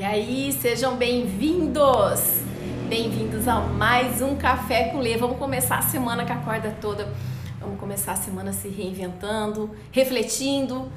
E aí, sejam bem-vindos! Bem-vindos a mais um Café com Lê. Vamos começar a semana com a corda toda. Vamos começar a semana se reinventando, refletindo,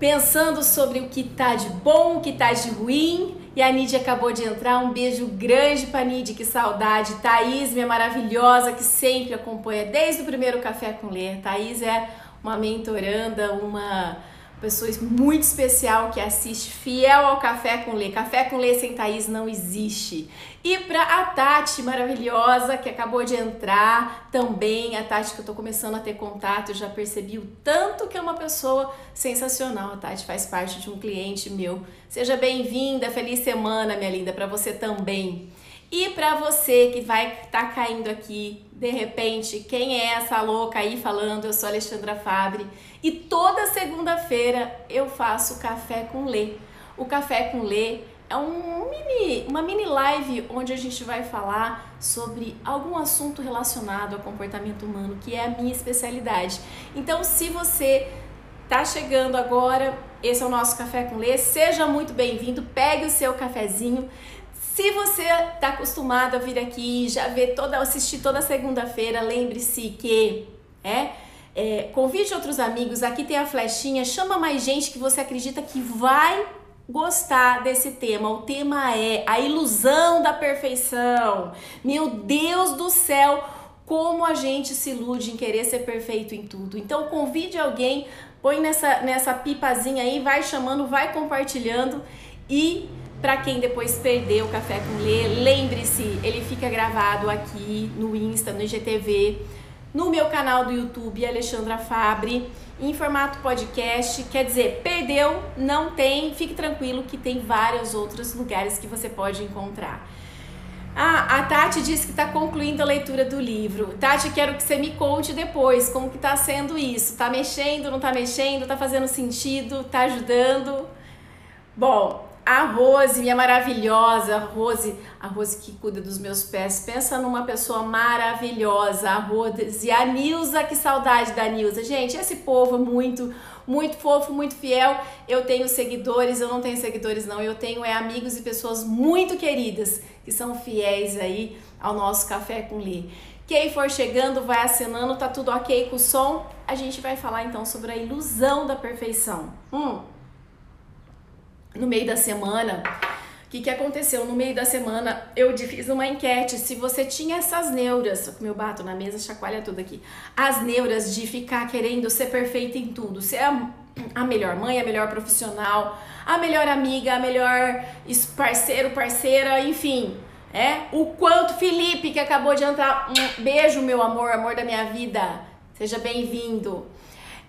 pensando sobre o que tá de bom, o que tá de ruim. E a Nidia acabou de entrar. Um beijo grande pra Nidia, que saudade. Thaís, minha maravilhosa, que sempre acompanha desde o primeiro Café com Lê. Thaís é uma mentoranda, uma pessoa muito especial que assiste, fiel ao Café com Lê. Café com Lê sem Thaís não existe. E para a Tati, maravilhosa, que acabou de entrar também, a Tati que eu tô começando a ter contato, já percebi o tanto que é uma pessoa sensacional. A Tati faz parte de um cliente meu. Seja bem-vinda, feliz semana, minha linda, para você também. E para você que vai estar tá caindo aqui, de repente, quem é essa louca aí falando? Eu sou Alexandra Fabre e toda segunda-feira eu faço café com Lê. O café com Lê é um mini, uma mini live onde a gente vai falar sobre algum assunto relacionado ao comportamento humano, que é a minha especialidade. Então, se você tá chegando agora, esse é o nosso café com Lê, seja muito bem-vindo, pegue o seu cafezinho. Se você está acostumado a vir aqui, já ver toda, assistir toda segunda-feira, lembre-se que é, é, convide outros amigos. Aqui tem a flechinha, chama mais gente que você acredita que vai gostar desse tema. O tema é a ilusão da perfeição. Meu Deus do céu, como a gente se ilude em querer ser perfeito em tudo. Então convide alguém, põe nessa nessa pipazinha aí, vai chamando, vai compartilhando e para quem depois perdeu o Café com Lê, lembre-se, ele fica gravado aqui no Insta, no IGTV, no meu canal do YouTube, Alexandra Fabre, em formato podcast. Quer dizer, perdeu, não tem, fique tranquilo que tem vários outros lugares que você pode encontrar. Ah, a Tati disse que está concluindo a leitura do livro. Tati, quero que você me conte depois como que está sendo isso. Tá mexendo, não tá mexendo? Tá fazendo sentido? Tá ajudando? Bom, a Rose, minha maravilhosa, Rose, a Rose que cuida dos meus pés. Pensa numa pessoa maravilhosa, a Rose. E a Nilza, que saudade da Nilza. Gente, esse povo é muito, muito fofo, muito fiel. Eu tenho seguidores, eu não tenho seguidores não. Eu tenho é, amigos e pessoas muito queridas que são fiéis aí ao nosso Café com Lê. Quem for chegando, vai acenando, tá tudo ok com o som? A gente vai falar então sobre a ilusão da perfeição. Hum no meio da semana, o que, que aconteceu? No meio da semana eu fiz uma enquete se você tinha essas neuras, como eu bato na mesa, chacoalha tudo aqui, as neuras de ficar querendo ser perfeita em tudo, ser a, a melhor mãe, a melhor profissional, a melhor amiga, a melhor parceiro, parceira, enfim. É, o quanto Felipe que acabou de entrar, um beijo meu amor, amor da minha vida, seja bem-vindo.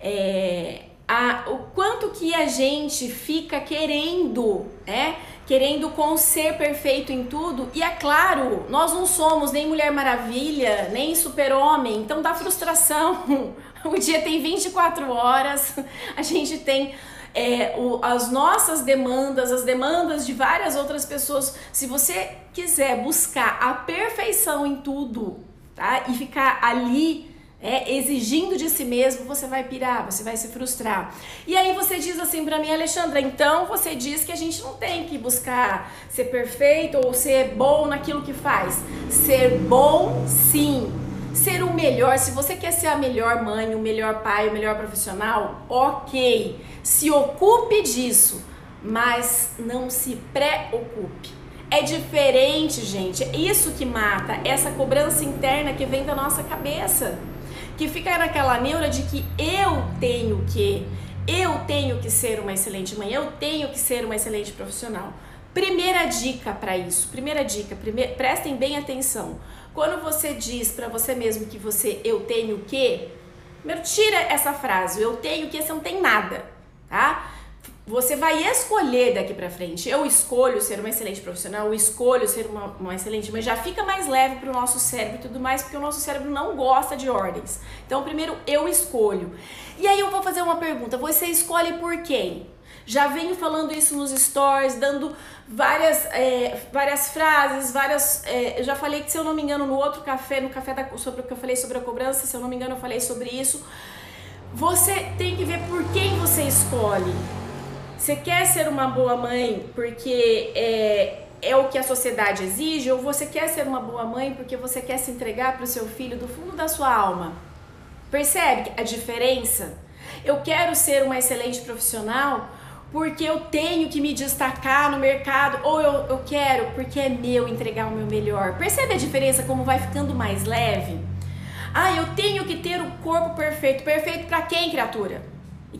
É, a, o quanto que a gente fica querendo, é, querendo com ser perfeito em tudo. E é claro, nós não somos nem Mulher Maravilha, nem Super-Homem, então dá frustração. O dia tem 24 horas, a gente tem é, o, as nossas demandas, as demandas de várias outras pessoas. Se você quiser buscar a perfeição em tudo, tá? E ficar ali é, exigindo de si mesmo, você vai pirar, você vai se frustrar. E aí você diz assim para mim, Alexandra, então você diz que a gente não tem que buscar ser perfeito ou ser bom naquilo que faz. Ser bom, sim. Ser o melhor, se você quer ser a melhor mãe, o melhor pai, o melhor profissional, ok. Se ocupe disso, mas não se preocupe. É diferente, gente. É isso que mata, essa cobrança interna que vem da nossa cabeça que fica naquela neura de que eu tenho que, eu tenho que ser uma excelente mãe, eu tenho que ser uma excelente profissional. Primeira dica para isso, primeira dica, prime... prestem bem atenção. Quando você diz para você mesmo que você eu tenho que, primeiro tira essa frase, eu tenho que, você não tem nada, tá? Você vai escolher daqui para frente. Eu escolho ser uma excelente profissional, eu escolho ser uma, uma excelente mas já fica mais leve para o nosso cérebro e tudo mais, porque o nosso cérebro não gosta de ordens. Então, primeiro eu escolho. E aí eu vou fazer uma pergunta: você escolhe por quem? Já venho falando isso nos stories, dando várias, é, várias frases, várias. É, eu já falei que, se eu não me engano, no outro café, no café da, sobre o que eu falei sobre a cobrança, se eu não me engano, eu falei sobre isso. Você tem que ver por quem você escolhe. Você quer ser uma boa mãe porque é, é o que a sociedade exige ou você quer ser uma boa mãe porque você quer se entregar para o seu filho do fundo da sua alma? Percebe a diferença? Eu quero ser uma excelente profissional porque eu tenho que me destacar no mercado ou eu, eu quero porque é meu entregar o meu melhor. Percebe a diferença como vai ficando mais leve? Ah, eu tenho que ter o corpo perfeito. Perfeito para quem, criatura?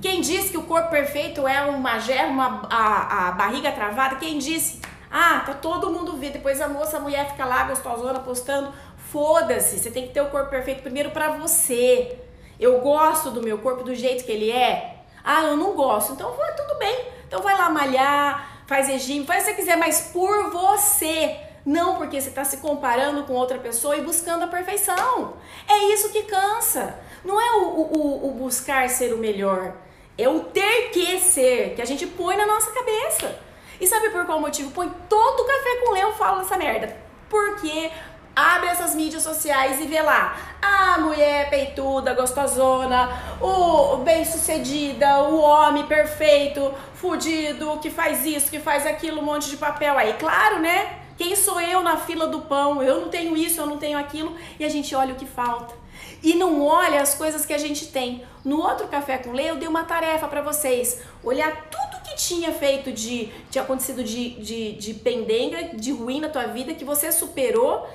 Quem disse que o corpo perfeito é uma germa, a, a barriga travada? Quem disse? Ah, tá todo mundo vendo. Depois a moça, a mulher fica lá gostosona postando. Foda-se, você tem que ter o corpo perfeito primeiro para você. Eu gosto do meu corpo do jeito que ele é. Ah, eu não gosto. Então vai tudo bem. Então vai lá malhar, faz regime, faz o que você quiser, mas por você. Não porque você está se comparando com outra pessoa e buscando a perfeição. É isso que cansa. Não é o, o, o buscar ser o melhor. É o ter que ser, que a gente põe na nossa cabeça. E sabe por qual motivo? Põe todo o café com leão fala essa merda. Porque abre essas mídias sociais e vê lá a mulher peituda, gostosona, o bem-sucedida, o homem perfeito, fudido, que faz isso, que faz aquilo, um monte de papel aí. Claro, né? Quem sou eu na fila do pão? Eu não tenho isso, eu não tenho aquilo, e a gente olha o que falta. E não olha as coisas que a gente tem. No outro café com lei, eu dei uma tarefa para vocês: olhar tudo que tinha feito de, tinha acontecido de, de, de pendenga, de ruim na tua vida, que você superou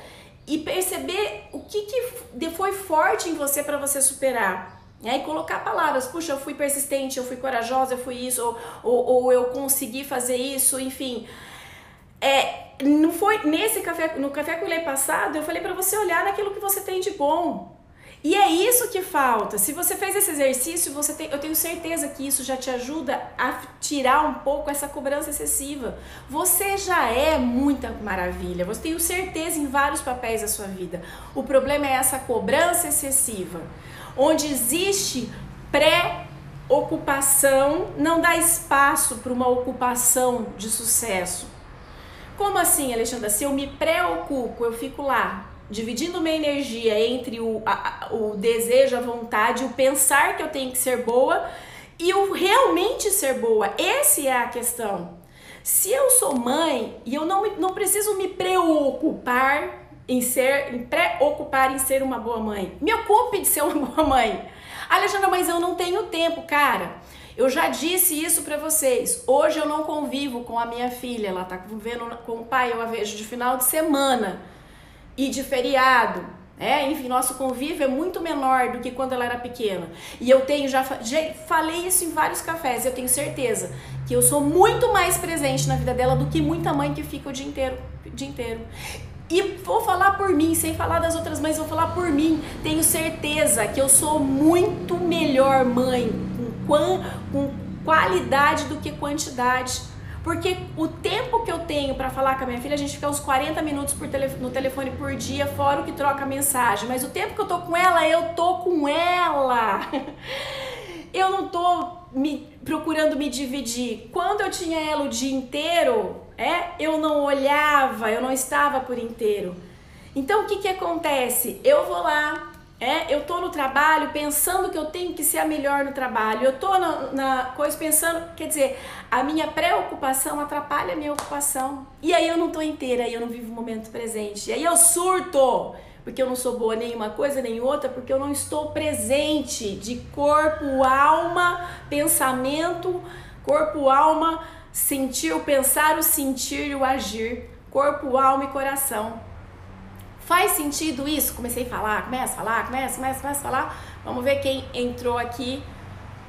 e perceber o que, que foi forte em você para você superar. Né? E colocar palavras, puxa, eu fui persistente, eu fui corajosa, eu fui isso, ou, ou, ou eu consegui fazer isso, enfim. É, não foi nesse café, no café com lei passado, eu falei para você olhar naquilo que você tem de bom. E é isso que falta. Se você fez esse exercício, você tem, eu tenho certeza que isso já te ajuda a tirar um pouco essa cobrança excessiva. Você já é muita maravilha. Você tem certeza em vários papéis da sua vida. O problema é essa cobrança excessiva, onde existe pré-ocupação, não dá espaço para uma ocupação de sucesso. Como assim, Alexandra? Se eu me preocupo, eu fico lá dividindo minha energia entre o, a, o desejo, a vontade, o pensar que eu tenho que ser boa e o realmente ser boa. Essa é a questão. Se eu sou mãe e eu não, não preciso me preocupar em ser, em preocupar em ser uma boa mãe, me ocupe de ser uma boa mãe. Alexandra, mas eu não tenho tempo, cara. Eu já disse isso para vocês. Hoje eu não convivo com a minha filha, ela tá convivendo com o pai, eu a vejo de final de semana e de feriado. É, enfim, nosso convívio é muito menor do que quando ela era pequena. E eu tenho, já, já falei isso em vários cafés, eu tenho certeza que eu sou muito mais presente na vida dela do que muita mãe que fica o dia inteiro. Dia inteiro. E vou falar por mim, sem falar das outras mães, vou falar por mim. Tenho certeza que eu sou muito melhor mãe, com, com qualidade do que quantidade. Porque o tempo que eu tenho para falar com a minha filha, a gente fica uns 40 minutos no telefone por dia, fora o que troca mensagem. Mas o tempo que eu tô com ela, eu tô com ela. Eu não tô me procurando me dividir. Quando eu tinha ela o dia inteiro, é, eu não olhava, eu não estava por inteiro. Então o que que acontece? Eu vou lá, é, eu tô no trabalho pensando que eu tenho que ser a melhor no trabalho. Eu tô na, na coisa pensando, quer dizer, a minha preocupação atrapalha a minha ocupação. E aí eu não tô inteira, aí eu não vivo o momento presente. E aí eu surto, porque eu não sou boa nem uma coisa nem outra, porque eu não estou presente de corpo, alma, pensamento, corpo, alma, sentir, o pensar, o sentir e o agir. Corpo, alma e coração. Faz sentido isso? Comecei a falar, começa a falar, começa, começa, começa a falar. Vamos ver quem entrou aqui.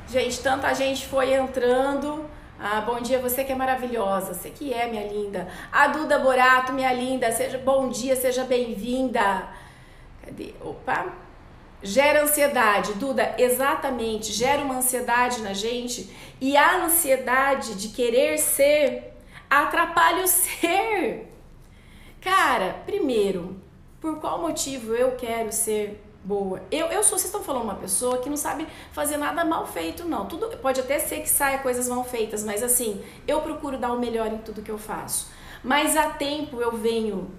Gente, tanta gente foi entrando. Ah, bom dia, você que é maravilhosa, você que é, minha linda. A Duda Borato, minha linda, seja bom dia, seja bem-vinda. Cadê? Opa. Gera ansiedade, Duda, exatamente, gera uma ansiedade na gente e a ansiedade de querer ser atrapalha o ser. Cara, primeiro, por qual motivo eu quero ser boa? Eu, eu sou, vocês estão falando uma pessoa que não sabe fazer nada mal feito, não. Tudo pode até ser que saia coisas mal feitas, mas assim, eu procuro dar o melhor em tudo que eu faço. Mas há tempo eu venho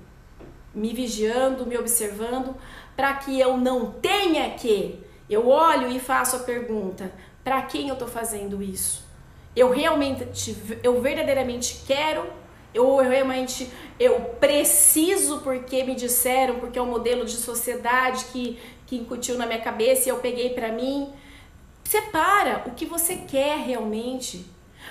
me vigiando, me observando, para que eu não tenha que. Eu olho e faço a pergunta: para quem eu estou fazendo isso? eu realmente, eu verdadeiramente quero, eu realmente eu preciso porque me disseram, porque é um modelo de sociedade que, que incutiu na minha cabeça e eu peguei para mim. Separa o que você quer realmente.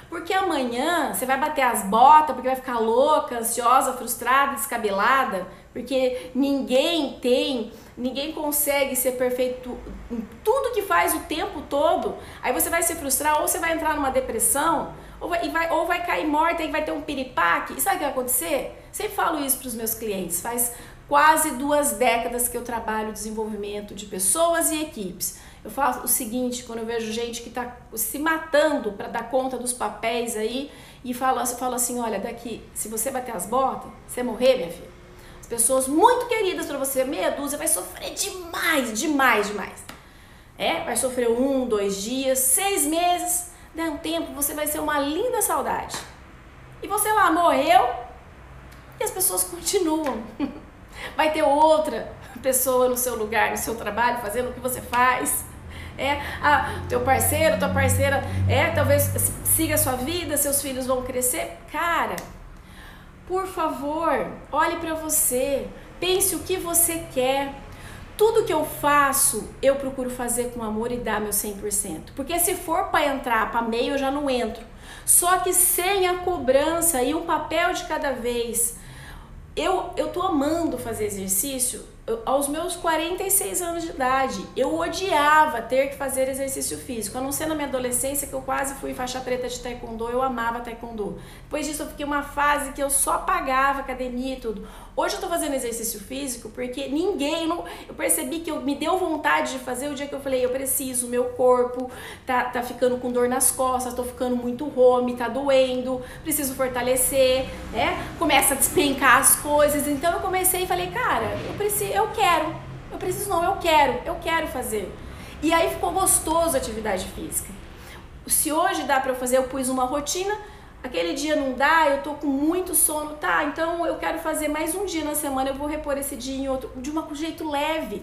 Porque amanhã você vai bater as botas, porque vai ficar louca, ansiosa, frustrada, descabelada, porque ninguém tem, ninguém consegue ser perfeito em tudo que faz o tempo todo. Aí você vai se frustrar ou você vai entrar numa depressão, ou vai, vai, ou vai cair morta e vai ter um piripaque. E sabe o que vai acontecer? Sempre falo isso para os meus clientes. Faz quase duas décadas que eu trabalho desenvolvimento de pessoas e equipes. Eu faço o seguinte, quando eu vejo gente que está se matando para dar conta dos papéis aí e falo assim, olha, daqui, se você bater as botas, você morrer, minha filha. As pessoas muito queridas para você, meia dúzia, vai sofrer demais, demais, demais. É, vai sofrer um, dois dias, seis meses, der um tempo, você vai ser uma linda saudade. E você lá morreu e as pessoas continuam. Vai ter outra pessoa no seu lugar, no seu trabalho, fazendo o que você faz é, ah, teu parceiro, tua parceira, é, talvez siga a sua vida, seus filhos vão crescer. Cara, por favor, olhe para você, pense o que você quer. Tudo que eu faço, eu procuro fazer com amor e dar meu 100%. Porque se for para entrar para meio, eu já não entro. Só que sem a cobrança e um papel de cada vez. Eu, eu tô amando fazer exercício aos meus 46 anos de idade, eu odiava ter que fazer exercício físico. A não ser na minha adolescência, que eu quase fui faixa preta de taekwondo, eu amava taekwondo. Depois disso, eu fiquei uma fase que eu só pagava academia e tudo. Hoje eu tô fazendo exercício físico porque ninguém, não, eu percebi que eu, me deu vontade de fazer o dia que eu falei, eu preciso, meu corpo tá, tá ficando com dor nas costas, tô ficando muito home, tá doendo, preciso fortalecer, né? Começa a despencar as coisas. Então eu comecei e falei, cara, eu preciso, eu quero, eu preciso não, eu quero, eu quero fazer. E aí ficou gostoso a atividade física. Se hoje dá para eu fazer, eu pus uma rotina, aquele dia não dá, eu tô com muito sono, tá? Então eu quero fazer mais um dia na semana, eu vou repor esse dia em outro, de um jeito leve.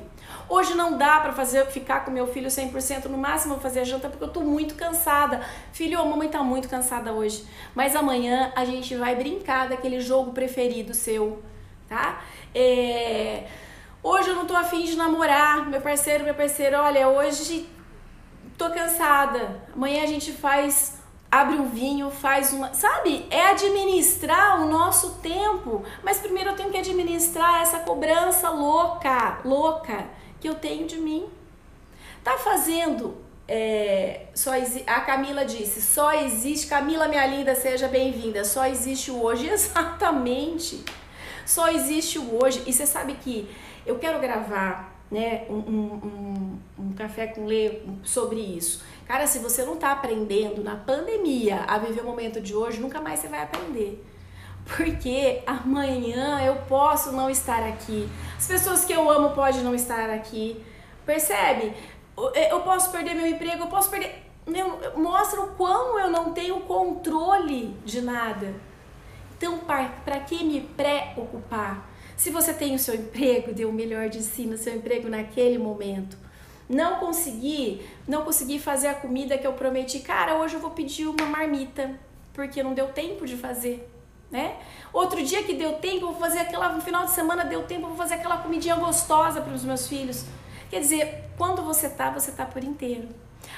Hoje não dá para fazer ficar com meu filho 100%, no máximo vou fazer a janta porque eu tô muito cansada. Filho, a mamãe tá muito cansada hoje, mas amanhã a gente vai brincar daquele jogo preferido seu, tá? É... Hoje eu não tô afim de namorar, meu parceiro, meu parceiro, olha, hoje tô cansada. Amanhã a gente faz abre um vinho, faz uma. Sabe? É administrar o nosso tempo. Mas primeiro eu tenho que administrar essa cobrança louca, louca, que eu tenho de mim. Tá fazendo. É, só a Camila disse: só existe. Camila, minha linda, seja bem-vinda. Só existe o hoje. Exatamente. Só existe o hoje. E você sabe que eu quero gravar né, um, um, um, um café com lê sobre isso Cara, se você não tá aprendendo na pandemia a viver o momento de hoje, nunca mais você vai aprender. Porque amanhã eu posso não estar aqui. As pessoas que eu amo podem não estar aqui. Percebe? Eu posso perder meu emprego, eu posso perder. Mostra o quão eu não tenho controle de nada. Então, para que me preocupar? Se você tem o seu emprego, dê o melhor de si no seu emprego naquele momento não consegui, não consegui fazer a comida que eu prometi, cara, hoje eu vou pedir uma marmita, porque não deu tempo de fazer, né? Outro dia que deu tempo, eu vou fazer aquela, no final de semana deu tempo, eu vou fazer aquela comidinha gostosa para os meus filhos. Quer dizer, quando você tá, você tá por inteiro.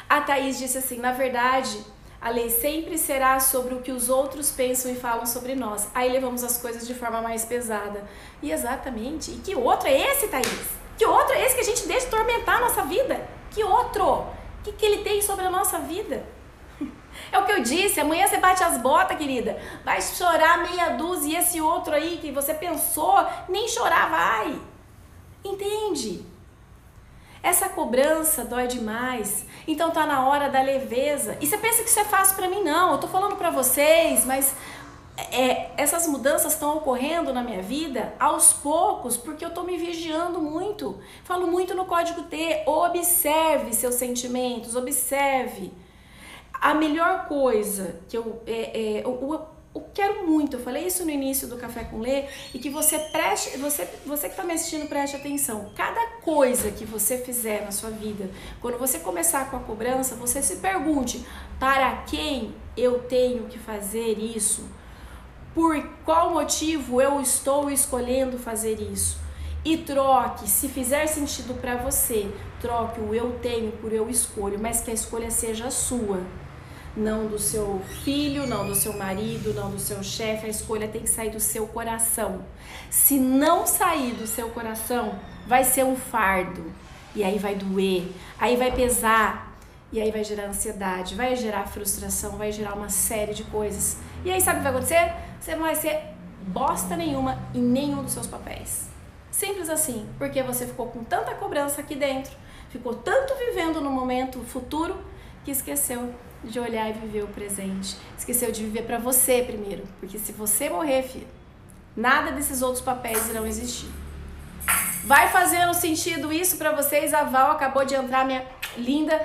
A Thaís disse assim, na verdade, a lei sempre será sobre o que os outros pensam e falam sobre nós. Aí levamos as coisas de forma mais pesada. E exatamente. E que outro é esse, Thaís? Que outro é esse que a gente deixa tormentar a nossa vida? Que outro? O que, que ele tem sobre a nossa vida? É o que eu disse, amanhã você bate as botas, querida. Vai chorar meia dúzia e esse outro aí que você pensou, nem chorar vai. Entende? Essa cobrança dói demais. Então tá na hora da leveza. E você pensa que isso é fácil para mim? Não, eu tô falando para vocês, mas é, essas mudanças estão ocorrendo na minha vida aos poucos, porque eu estou me vigiando muito. Falo muito no código T, observe seus sentimentos, observe. A melhor coisa que eu. É, é, o, eu quero muito, eu falei isso no início do Café com Lê, e que você preste, você, você que está me assistindo, preste atenção. Cada coisa que você fizer na sua vida, quando você começar com a cobrança, você se pergunte: para quem eu tenho que fazer isso? Por qual motivo eu estou escolhendo fazer isso? E troque, se fizer sentido para você, troque o eu tenho por eu escolho, mas que a escolha seja sua não do seu filho, não do seu marido, não do seu chefe. A escolha tem que sair do seu coração. Se não sair do seu coração, vai ser um fardo. E aí vai doer, aí vai pesar, e aí vai gerar ansiedade, vai gerar frustração, vai gerar uma série de coisas. E aí sabe o que vai acontecer? Você não vai ser bosta nenhuma em nenhum dos seus papéis. Simples assim, porque você ficou com tanta cobrança aqui dentro, ficou tanto vivendo no momento futuro que esqueceu de olhar e viver o presente. Esqueceu de viver para você primeiro, porque se você morrer, filho, nada desses outros papéis irão existir. Vai fazendo sentido isso para vocês? A Val acabou de entrar, minha linda.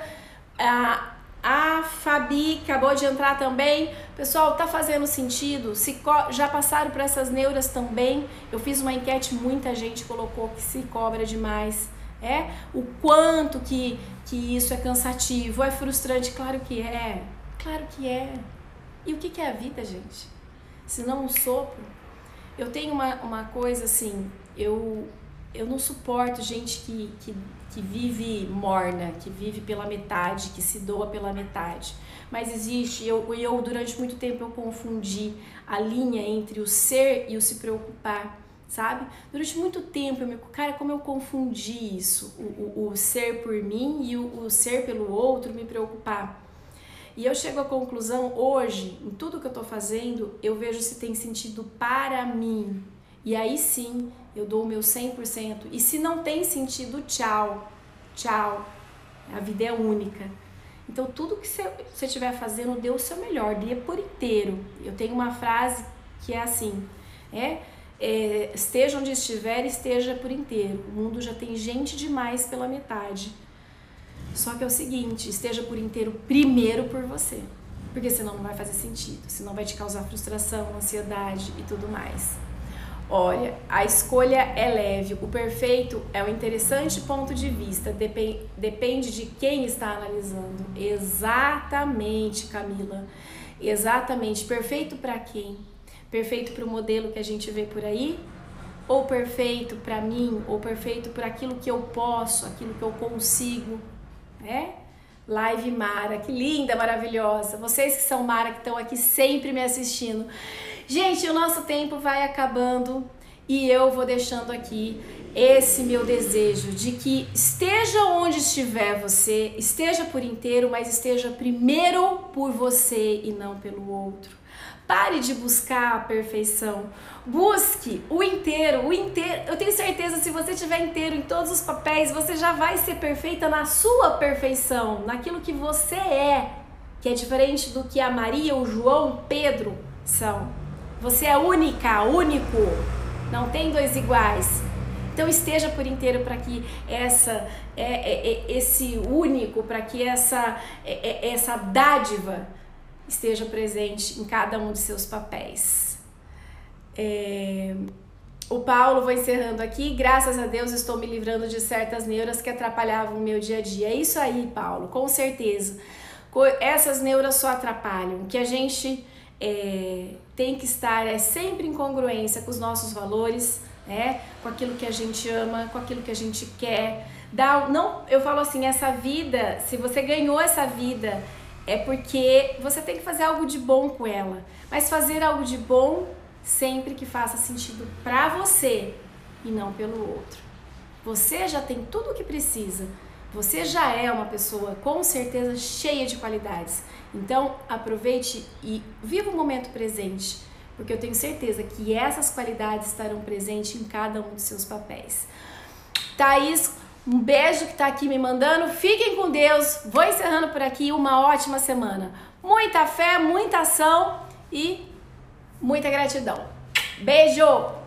A, a Fabi acabou de entrar também. Pessoal, tá fazendo sentido? Se já passaram por essas neuras também? Eu fiz uma enquete, muita gente colocou que se cobra demais é o quanto que, que isso é cansativo, é frustrante, claro que é, claro que é. E o que, que é a vida, gente? Se não um sopro. Eu tenho uma, uma coisa assim, eu, eu não suporto gente que, que, que vive morna, que vive pela metade, que se doa pela metade. Mas existe, eu, eu durante muito tempo eu confundi a linha entre o ser e o se preocupar sabe? Durante muito tempo, eu me, cara, como eu confundi isso, o, o, o ser por mim e o, o, ser pelo outro me preocupar. E eu chego à conclusão hoje, em tudo que eu tô fazendo, eu vejo se tem sentido para mim. E aí sim, eu dou o meu 100%. E se não tem sentido, tchau. Tchau. A vida é única. Então, tudo que você estiver fazendo, dê o seu melhor, dê por inteiro. Eu tenho uma frase que é assim, é é, esteja onde estiver, esteja por inteiro. O mundo já tem gente demais pela metade. Só que é o seguinte, esteja por inteiro primeiro por você. Porque senão não vai fazer sentido, senão vai te causar frustração, ansiedade e tudo mais. Olha, a escolha é leve, o perfeito é um interessante ponto de vista, depend, depende de quem está analisando. Exatamente, Camila. Exatamente. Perfeito para quem? perfeito para o modelo que a gente vê por aí, ou perfeito para mim, ou perfeito para aquilo que eu posso, aquilo que eu consigo, né? Live Mara, que linda, maravilhosa. Vocês que são Mara, que estão aqui sempre me assistindo. Gente, o nosso tempo vai acabando e eu vou deixando aqui esse meu desejo de que esteja onde estiver você, esteja por inteiro, mas esteja primeiro por você e não pelo outro. Pare de buscar a perfeição. Busque o inteiro, o inteiro. Eu tenho certeza se você tiver inteiro em todos os papéis, você já vai ser perfeita na sua perfeição, naquilo que você é, que é diferente do que a Maria, o João, Pedro são. Você é única, único. Não tem dois iguais. Então esteja por inteiro para que essa é, é, é, esse único, para que essa é, é essa dádiva esteja presente em cada um de seus papéis. É... O Paulo, vou encerrando aqui. Graças a Deus estou me livrando de certas neuras que atrapalhavam o meu dia a dia. É isso aí, Paulo, com certeza. Essas neuras só atrapalham. Que a gente é, tem que estar é sempre em congruência com os nossos valores, né? com aquilo que a gente ama, com aquilo que a gente quer. Dá, não, eu falo assim, essa vida, se você ganhou essa vida é porque você tem que fazer algo de bom com ela. Mas fazer algo de bom sempre que faça sentido para você e não pelo outro. Você já tem tudo o que precisa. Você já é uma pessoa com certeza cheia de qualidades. Então, aproveite e viva o momento presente, porque eu tenho certeza que essas qualidades estarão presentes em cada um dos seus papéis. Thaís, um beijo que está aqui me mandando. Fiquem com Deus. Vou encerrando por aqui. Uma ótima semana. Muita fé, muita ação e muita gratidão. Beijo!